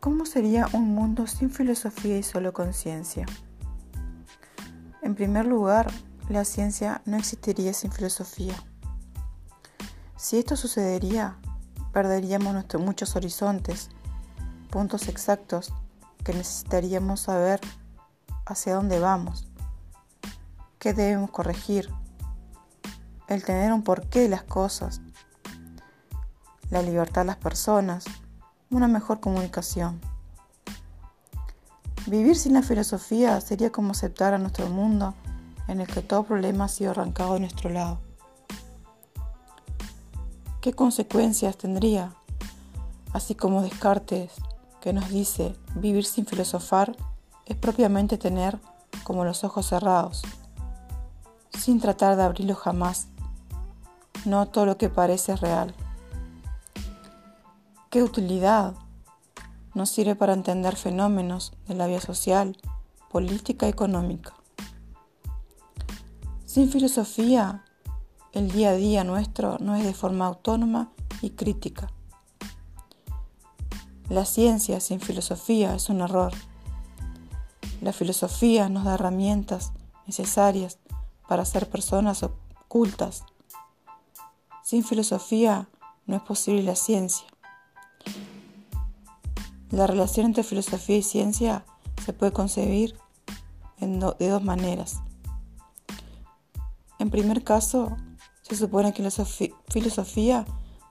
¿Cómo sería un mundo sin filosofía y solo conciencia? En primer lugar, la ciencia no existiría sin filosofía. Si esto sucedería, perderíamos nuestros muchos horizontes, puntos exactos que necesitaríamos saber hacia dónde vamos, qué debemos corregir, el tener un porqué de las cosas, la libertad de las personas, una mejor comunicación. Vivir sin la filosofía sería como aceptar a nuestro mundo en el que todo problema ha sido arrancado de nuestro lado. ¿Qué consecuencias tendría? Así como Descartes, que nos dice vivir sin filosofar es propiamente tener como los ojos cerrados, sin tratar de abrirlos jamás. No todo lo que parece es real. ¿Qué utilidad nos sirve para entender fenómenos de la vida social, política y económica? Sin filosofía, el día a día nuestro no es de forma autónoma y crítica. La ciencia sin filosofía es un error. La filosofía nos da herramientas necesarias para ser personas ocultas. Sin filosofía no es posible la ciencia. La relación entre filosofía y ciencia se puede concebir de dos maneras. En primer caso, se supone que la filosofía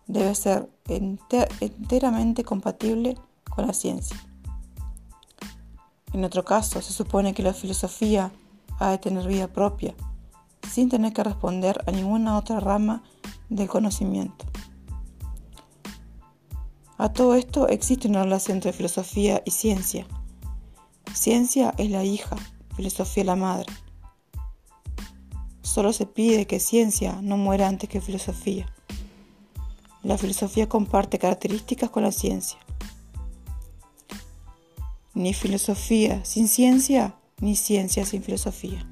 debe ser enteramente compatible con la ciencia. En otro caso, se supone que la filosofía ha de tener vida propia, sin tener que responder a ninguna otra rama del conocimiento. A todo esto existe una relación entre filosofía y ciencia. Ciencia es la hija, filosofía la madre. Solo se pide que ciencia no muera antes que filosofía. La filosofía comparte características con la ciencia. Ni filosofía sin ciencia, ni ciencia sin filosofía.